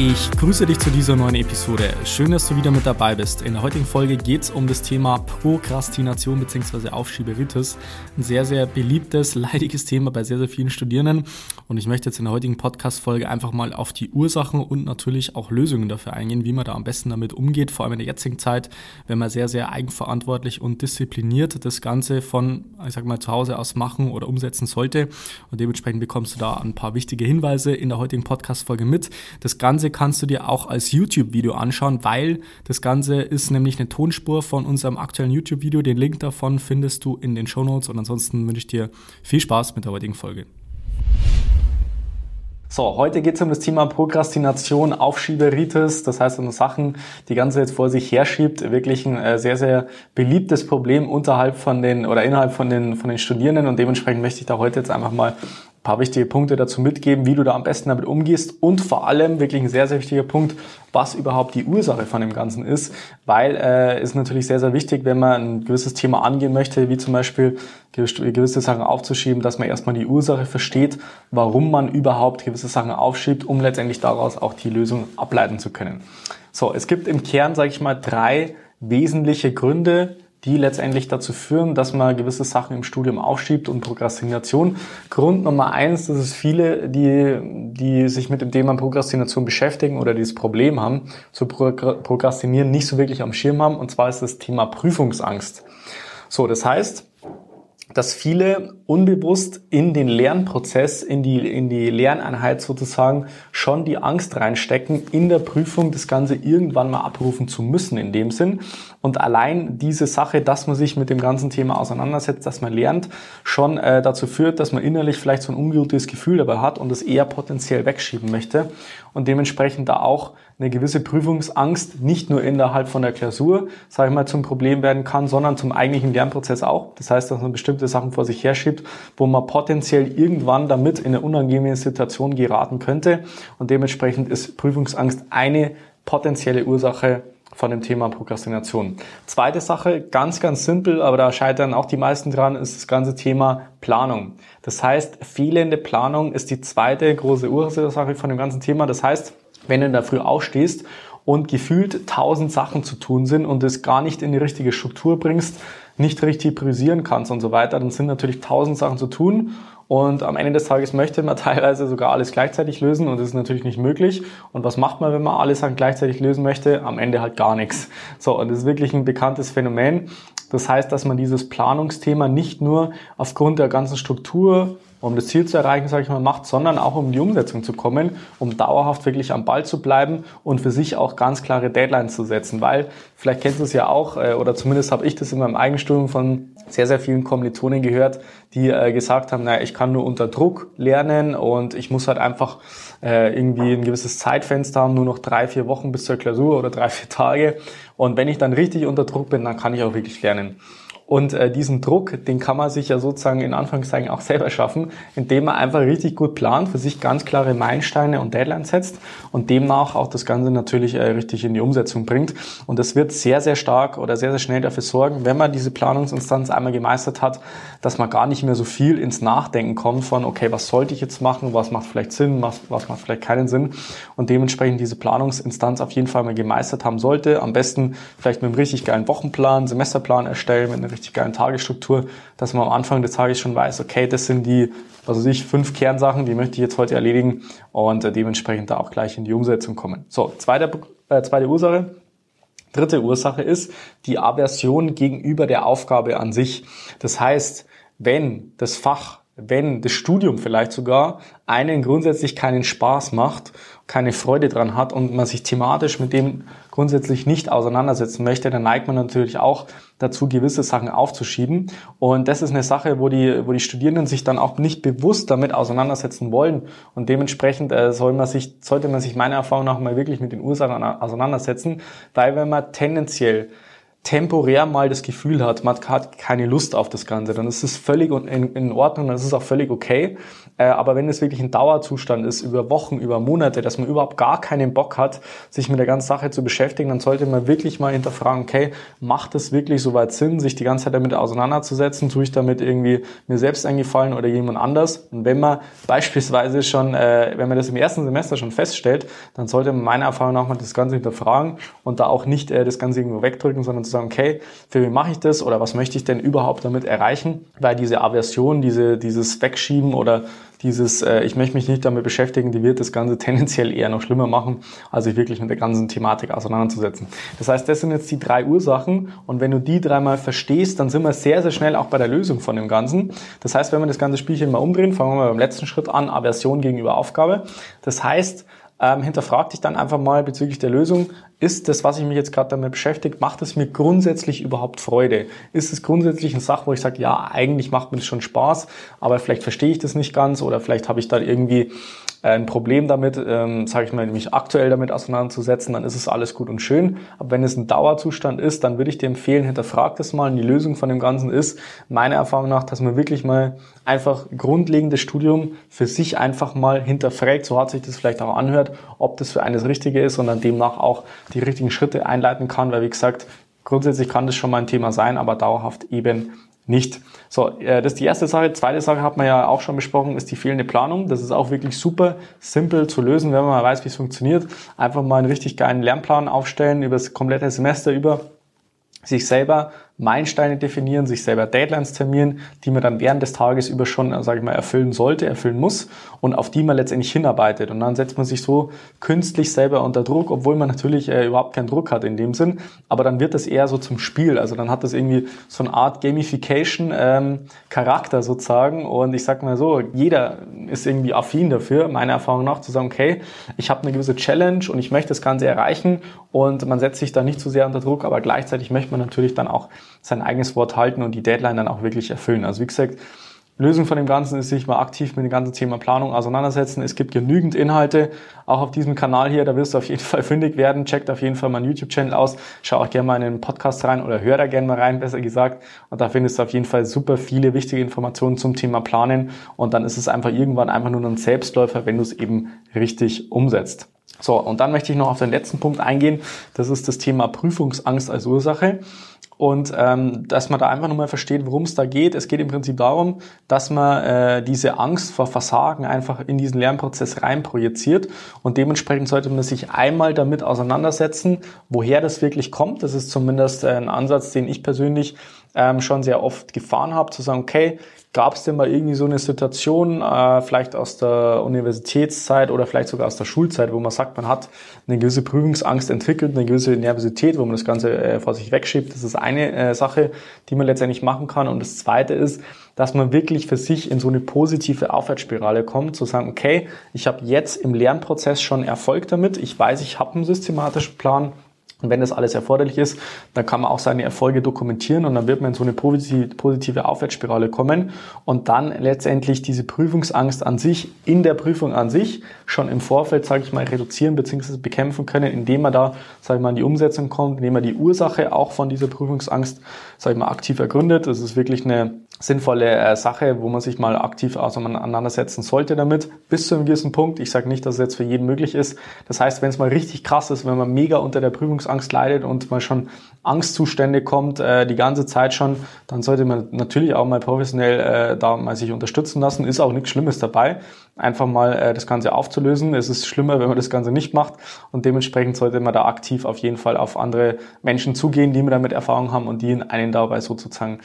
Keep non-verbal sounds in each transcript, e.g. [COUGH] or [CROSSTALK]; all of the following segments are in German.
Ich grüße dich zu dieser neuen Episode. Schön, dass du wieder mit dabei bist. In der heutigen Folge geht es um das Thema Prokrastination bzw. Aufschieberitis. Ein sehr, sehr beliebtes, [LAUGHS] leidiges Thema bei sehr, sehr vielen Studierenden. Und ich möchte jetzt in der heutigen Podcast-Folge einfach mal auf die Ursachen und natürlich auch Lösungen dafür eingehen, wie man da am besten damit umgeht. Vor allem in der jetzigen Zeit, wenn man sehr, sehr eigenverantwortlich und diszipliniert das Ganze von, ich sag mal, zu Hause aus machen oder umsetzen sollte. Und dementsprechend bekommst du da ein paar wichtige Hinweise in der heutigen Podcast-Folge mit. Das Ganze Ganze kannst du dir auch als YouTube-Video anschauen, weil das Ganze ist nämlich eine Tonspur von unserem aktuellen YouTube-Video. Den Link davon findest du in den Show Notes und ansonsten wünsche ich dir viel Spaß mit der heutigen Folge. So, heute geht es um das Thema Prokrastination, Aufschieberitis, das heißt um Sachen, die ganze jetzt vor sich herschiebt, wirklich ein äh, sehr, sehr beliebtes Problem unterhalb von den oder innerhalb von den, von den Studierenden und dementsprechend möchte ich da heute jetzt einfach mal paar wichtige Punkte dazu mitgeben, wie du da am besten damit umgehst und vor allem wirklich ein sehr, sehr wichtiger Punkt, was überhaupt die Ursache von dem Ganzen ist, weil äh, ist natürlich sehr, sehr wichtig, wenn man ein gewisses Thema angehen möchte, wie zum Beispiel gewisse Sachen aufzuschieben, dass man erstmal die Ursache versteht, warum man überhaupt gewisse Sachen aufschiebt, um letztendlich daraus auch die Lösung ableiten zu können. So, es gibt im Kern, sage ich mal, drei wesentliche Gründe, die letztendlich dazu führen, dass man gewisse Sachen im Studium aufschiebt und Prokrastination. Grund Nummer eins, dass es viele, die, die sich mit dem Thema Prokrastination beschäftigen oder dieses Problem haben, zu prokrastinieren, nicht so wirklich am Schirm haben. Und zwar ist das Thema Prüfungsangst. So, das heißt, dass viele unbewusst in den Lernprozess, in die, in die Lerneinheit sozusagen schon die Angst reinstecken, in der Prüfung das Ganze irgendwann mal abrufen zu müssen in dem Sinn. Und allein diese Sache, dass man sich mit dem ganzen Thema auseinandersetzt, dass man lernt, schon äh, dazu führt, dass man innerlich vielleicht so ein ungutes Gefühl dabei hat und es eher potenziell wegschieben möchte und dementsprechend da auch eine gewisse Prüfungsangst nicht nur innerhalb von der Klausur, sage ich mal, zum Problem werden kann, sondern zum eigentlichen Lernprozess auch. Das heißt, dass man bestimmte Sachen vor sich herschiebt, wo man potenziell irgendwann damit in eine unangenehme Situation geraten könnte. Und dementsprechend ist Prüfungsangst eine potenzielle Ursache von dem Thema Prokrastination. Zweite Sache, ganz, ganz simpel, aber da scheitern auch die meisten dran, ist das ganze Thema Planung. Das heißt, fehlende Planung ist die zweite große Ursache von dem ganzen Thema. Das heißt, wenn du da früh aufstehst und gefühlt tausend Sachen zu tun sind und es gar nicht in die richtige Struktur bringst, nicht richtig priorisieren kannst und so weiter, dann sind natürlich tausend Sachen zu tun und am Ende des Tages möchte man [LAUGHS] teilweise sogar alles gleichzeitig lösen und das ist natürlich nicht möglich. Und was macht man, wenn man alles gleichzeitig lösen möchte? Am Ende halt gar nichts. So, und das ist wirklich ein bekanntes Phänomen. Das heißt, dass man dieses Planungsthema nicht nur aufgrund der ganzen Struktur um das Ziel zu erreichen, sage ich mal, macht, sondern auch um die Umsetzung zu kommen, um dauerhaft wirklich am Ball zu bleiben und für sich auch ganz klare Deadlines zu setzen. Weil, vielleicht kennst du es ja auch, äh, oder zumindest habe ich das in meinem Eigenstudium von sehr, sehr vielen Kommilitonen gehört, die äh, gesagt haben, naja, ich kann nur unter Druck lernen und ich muss halt einfach äh, irgendwie ein gewisses Zeitfenster haben, nur noch drei, vier Wochen bis zur Klausur oder drei, vier Tage. Und wenn ich dann richtig unter Druck bin, dann kann ich auch wirklich lernen. Und äh, diesen Druck, den kann man sich ja sozusagen in Anführungszeichen auch selber schaffen, indem man einfach richtig gut plant, für sich ganz klare Meilensteine und Deadlines setzt und demnach auch das Ganze natürlich äh, richtig in die Umsetzung bringt. Und das wird sehr, sehr stark oder sehr, sehr schnell dafür sorgen, wenn man diese Planungsinstanz einmal gemeistert hat, dass man gar nicht mehr so viel ins Nachdenken kommt von, okay, was sollte ich jetzt machen, was macht vielleicht Sinn, was, was macht vielleicht keinen Sinn. Und dementsprechend diese Planungsinstanz auf jeden Fall mal gemeistert haben sollte. Am besten vielleicht mit einem richtig geilen Wochenplan, Semesterplan erstellen, mit einer richtig geilen Tagesstruktur, dass man am Anfang des Tages schon weiß, okay, das sind die, also sich fünf Kernsachen, die möchte ich jetzt heute erledigen und äh, dementsprechend da auch gleich in die Umsetzung kommen. So, zweite, äh, zweite Ursache. Dritte Ursache ist die Aversion gegenüber der Aufgabe an sich. Das heißt, wenn das Fach wenn das Studium vielleicht sogar einen grundsätzlich keinen Spaß macht, keine Freude dran hat und man sich thematisch mit dem grundsätzlich nicht auseinandersetzen möchte, dann neigt man natürlich auch dazu, gewisse Sachen aufzuschieben. Und das ist eine Sache, wo die, wo die Studierenden sich dann auch nicht bewusst damit auseinandersetzen wollen. Und dementsprechend äh, soll man sich, sollte man sich meiner Erfahrung nach mal wirklich mit den Ursachen auseinandersetzen, weil wenn man tendenziell temporär mal das Gefühl hat, man hat keine Lust auf das Ganze, dann ist es völlig in, Ordnung, dann ist es auch völlig okay. Äh, aber wenn es wirklich ein Dauerzustand ist, über Wochen, über Monate, dass man überhaupt gar keinen Bock hat, sich mit der ganzen Sache zu beschäftigen, dann sollte man wirklich mal hinterfragen, okay, macht es wirklich soweit Sinn, sich die ganze Zeit damit auseinanderzusetzen? Tue ich damit irgendwie mir selbst eingefallen oder jemand anders? Und wenn man beispielsweise schon, äh, wenn man das im ersten Semester schon feststellt, dann sollte man meiner Erfahrung nach mal das Ganze hinterfragen und da auch nicht äh, das Ganze irgendwo wegdrücken, sondern zu sagen, okay, für wen mache ich das oder was möchte ich denn überhaupt damit erreichen? Weil diese Aversion, diese, dieses Wegschieben oder dieses, äh, ich möchte mich nicht damit beschäftigen, die wird das Ganze [LAUGHS] tendenziell eher noch schlimmer machen, als sich wirklich mit der ganzen Thematik auseinanderzusetzen. Das heißt, das sind jetzt die drei Ursachen und wenn du die dreimal verstehst, dann sind wir sehr, sehr schnell auch bei der Lösung von dem Ganzen. Das heißt, wenn wir das ganze Spielchen mal umdrehen, fangen wir mal beim letzten Schritt an, Aversion gegenüber Aufgabe. Das heißt, ähm, hinterfrag dich dann einfach mal bezüglich der Lösung, ist das, was ich mich jetzt gerade damit beschäftigt, macht es mir grundsätzlich überhaupt Freude? Ist es grundsätzlich eine Sache, wo ich sage, ja, eigentlich macht mir das schon Spaß, aber vielleicht verstehe ich das nicht ganz oder vielleicht habe ich da irgendwie ein Problem damit, ähm, sage ich mal, mich aktuell damit auseinanderzusetzen, dann ist es alles gut und schön. Aber wenn es ein Dauerzustand ist, dann würde ich dir empfehlen, hinterfrag das mal. Und die Lösung von dem Ganzen ist, meiner Erfahrung nach, dass man wirklich mal einfach grundlegendes Studium für sich einfach mal hinterfragt, so hat sich das vielleicht auch anhört, ob das für eines Richtige ist und dann demnach auch die richtigen Schritte einleiten kann, weil wie gesagt, grundsätzlich kann das schon mal ein Thema sein, aber dauerhaft eben nicht. So, äh, das ist die erste Sache. Zweite Sache hat man ja auch schon besprochen, ist die fehlende Planung. Das ist auch wirklich super simpel zu lösen, wenn man mal weiß, wie es funktioniert. Einfach mal einen richtig geilen Lernplan aufstellen über das komplette Semester über sich selber Meilensteine definieren, sich selber Deadlines terminieren, die man dann während des Tages über schon, sage ich mal, erfüllen sollte, erfüllen muss und auf die man letztendlich hinarbeitet. Und dann setzt man sich so künstlich selber unter Druck, obwohl man natürlich äh, überhaupt keinen Druck hat in dem Sinn. Aber dann wird das eher so zum Spiel. Also dann hat das irgendwie so eine Art Gamification-Charakter ähm, sozusagen. Und ich sag mal so, jeder ist irgendwie affin dafür, meiner Erfahrung nach, zu sagen, okay, ich habe eine gewisse Challenge und ich möchte das Ganze erreichen und man setzt sich da nicht zu so sehr unter Druck, aber gleichzeitig möchte man natürlich dann auch sein eigenes Wort halten und die Deadline dann auch wirklich erfüllen. Also wie gesagt, Lösung von dem Ganzen ist, sich mal aktiv mit dem ganzen Thema Planung auseinandersetzen. Es gibt genügend Inhalte, auch auf diesem Kanal hier, da wirst du auf jeden [LAUGHS] Fall fündig werden. Checkt auf jeden Fall meinen YouTube-Channel aus. Schau auch gerne mal in den Podcast rein oder hör da gerne mal rein, besser gesagt. Und da findest du auf jeden Fall super viele wichtige Informationen zum Thema Planen. Und dann ist es einfach irgendwann einfach nur ein Selbstläufer, wenn du es eben richtig umsetzt. So, und dann möchte ich noch auf den letzten Punkt eingehen. Das ist das Thema Prüfungsangst als Ursache. Und ähm, dass man da einfach nochmal versteht, worum es da geht. Es geht im Prinzip darum, dass man äh, diese Angst vor Versagen einfach in diesen Lernprozess reinprojiziert. Und dementsprechend sollte man sich einmal damit auseinandersetzen, woher das wirklich kommt. Das ist zumindest äh, ein Ansatz, den ich persönlich ähm, schon sehr oft gefahren habe, zu sagen, okay, Gab es denn mal irgendwie so eine Situation, äh, vielleicht aus der Universitätszeit oder vielleicht sogar aus der Schulzeit, wo man sagt, man hat eine gewisse Prüfungsangst entwickelt, eine gewisse Nervosität, wo man das Ganze äh, vor sich wegschiebt? Das ist eine äh, Sache, die man letztendlich machen kann. Und das Zweite ist, dass man wirklich für sich in so eine positive Aufwärtsspirale kommt, zu sagen, okay, ich habe jetzt im Lernprozess schon Erfolg damit, ich weiß, ich habe einen systematischen Plan, und wenn das alles erforderlich ist, dann kann man auch seine Erfolge dokumentieren und dann wird man in so eine positive Aufwärtsspirale kommen und dann letztendlich diese Prüfungsangst an sich, in der Prüfung an sich, schon im Vorfeld, sage ich mal, reduzieren bzw. bekämpfen können, indem man da, sage ich mal, in die Umsetzung kommt, indem man die Ursache auch von dieser Prüfungsangst, sage ich mal, aktiv ergründet. Das ist wirklich eine sinnvolle äh, Sache, wo man sich mal aktiv auseinandersetzen sollte damit, bis zu einem gewissen Punkt. Ich sage nicht, dass es jetzt für jeden möglich ist. Das heißt, wenn es mal richtig krass ist, wenn man mega unter der Prüfungsangst leidet und mal schon Angstzustände kommt, äh, die ganze Zeit schon, dann sollte man natürlich auch mal professionell äh, da mal sich unterstützen lassen. Ist auch nichts Schlimmes dabei, einfach mal äh, das Ganze aufzulösen. Es ist schlimmer, wenn man das Ganze nicht macht und dementsprechend sollte man da aktiv auf jeden Fall auf andere Menschen zugehen, die mir damit Erfahrung haben und die einen dabei sozusagen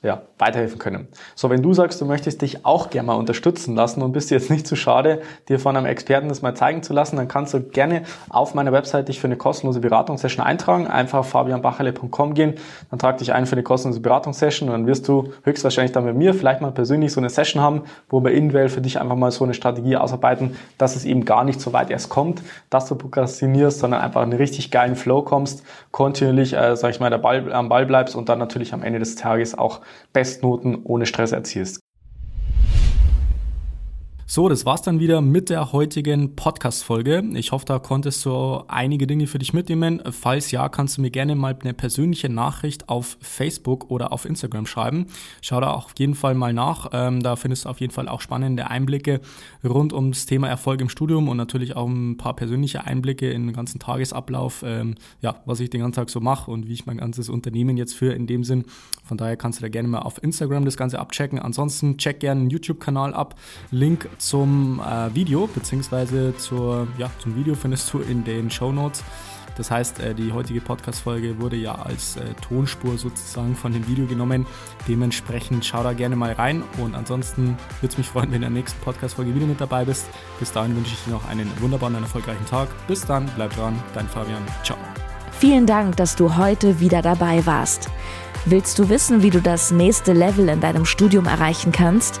ja, weiterhelfen können. So, wenn du sagst, du möchtest dich auch gerne mal unterstützen lassen und bist jetzt nicht zu schade, dir von einem Experten das mal zeigen zu lassen, dann kannst du gerne auf meiner Website dich für eine kostenlose Beratungssession eintragen. Einfach auf fabianbachele.com gehen, dann trag dich ein für eine kostenlose Beratungssession und dann wirst du höchstwahrscheinlich dann mit mir vielleicht mal persönlich so eine Session haben, wo wir individuell für dich einfach mal so eine Strategie ausarbeiten, dass es eben gar nicht so weit erst kommt, dass du prokrastinierst, sondern einfach einen richtig geilen Flow kommst, kontinuierlich, äh, sag ich mal, der Ball, am Ball bleibst und dann natürlich am Ende des Tages auch Bestnoten ohne Stress erzielst. So, das war's dann wieder mit der heutigen Podcast-Folge. Ich hoffe, da konntest du einige Dinge für dich mitnehmen. Falls ja, kannst du mir gerne mal eine persönliche Nachricht auf Facebook oder auf Instagram schreiben. Schau da auf jeden Fall mal nach. Ähm, da findest du auf jeden Fall auch spannende Einblicke rund ums Thema Erfolg im Studium und natürlich auch ein paar persönliche Einblicke in den ganzen Tagesablauf, ähm, ja, was ich den ganzen Tag so mache und wie ich mein ganzes Unternehmen jetzt führe in dem Sinn. Von daher kannst du da gerne mal auf Instagram das Ganze abchecken. Ansonsten check gerne den YouTube-Kanal ab. Link zum äh, Video, beziehungsweise zur, ja, zum Video findest du in den Show Notes. Das heißt, äh, die heutige Podcast-Folge wurde ja als äh, Tonspur sozusagen von dem Video genommen. Dementsprechend schau da gerne mal rein. Und ansonsten würde es mich freuen, wenn du in der nächsten Podcast-Folge wieder mit dabei bist. Bis dahin wünsche ich dir noch einen wunderbaren und erfolgreichen Tag. Bis dann, bleib dran, dein Fabian. Ciao. Vielen Dank, dass du heute wieder dabei warst. Willst du wissen, wie du das nächste Level in deinem Studium erreichen kannst?